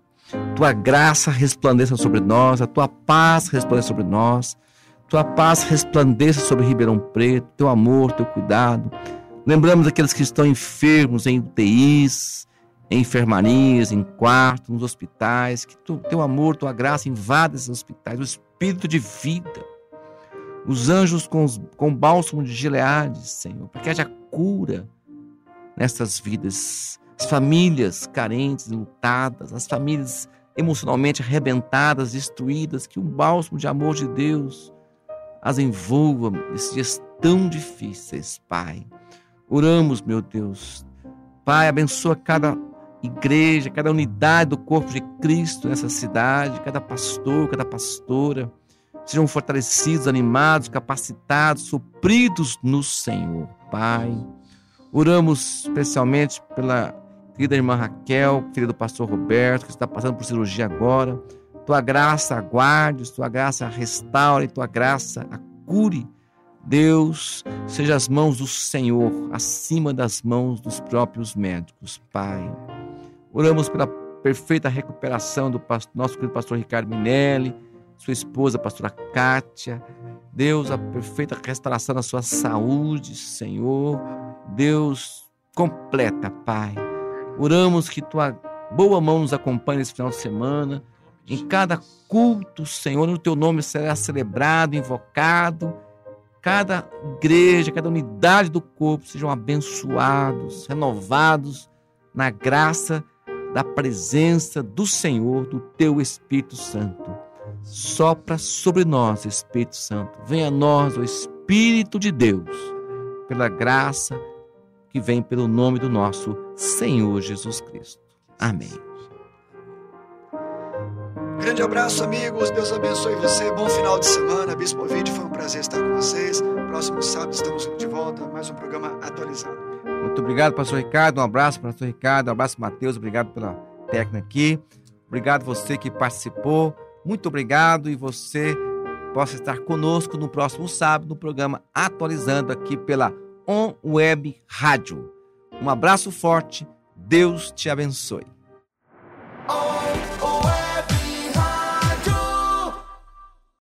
Tua graça resplandeça sobre nós, a tua paz resplandeça sobre nós, tua paz resplandeça sobre Ribeirão Preto, teu amor, teu cuidado. Lembramos aqueles que estão enfermos em UTIs, em enfermarias, em quartos, nos hospitais, que tu, teu amor, tua graça invada esses hospitais, o espírito de vida, os anjos com, os, com bálsamo de Gileade, Senhor, para que haja cura nessas vidas, as famílias carentes, lutadas, as famílias emocionalmente arrebentadas, destruídas, que um bálsamo de amor de Deus as envolva nesses dias tão difíceis, Pai. Oramos, meu Deus. Pai, abençoa cada igreja, cada unidade do corpo de Cristo nessa cidade, cada pastor, cada pastora, sejam fortalecidos, animados, capacitados, supridos no Senhor. Pai, oramos especialmente pela querida irmã Raquel, filha do pastor Roberto, que está passando por cirurgia agora. Tua graça aguarde, tua graça restaure, tua graça a cure. Deus, seja as mãos do Senhor acima das mãos dos próprios médicos, Pai. Oramos pela perfeita recuperação do nosso querido pastor Ricardo Minelli, sua esposa, a pastora Kátia. Deus, a perfeita restauração da sua saúde, Senhor. Deus, completa, Pai. Oramos que tua boa mão nos acompanhe nesse final de semana. Em cada culto, Senhor, o teu nome será celebrado, invocado. Cada igreja, cada unidade do corpo sejam abençoados, renovados na graça da presença do Senhor, do teu Espírito Santo. Sopra sobre nós, Espírito Santo. Venha a nós, o Espírito de Deus, pela graça que vem pelo nome do nosso Senhor Jesus Cristo. Amém. Grande abraço, amigos. Deus abençoe você. Bom final de semana. Bispo Ovidio, foi um prazer estar com vocês. Próximo sábado estamos de volta. Mais um programa atualizado. Muito obrigado, pastor Ricardo. Um abraço, pastor Ricardo. Um abraço, Mateus. Obrigado pela técnica aqui. Obrigado você que participou. Muito obrigado e você possa estar conosco no próximo sábado no programa Atualizando aqui pela On Web Rádio. Um abraço forte, Deus te abençoe.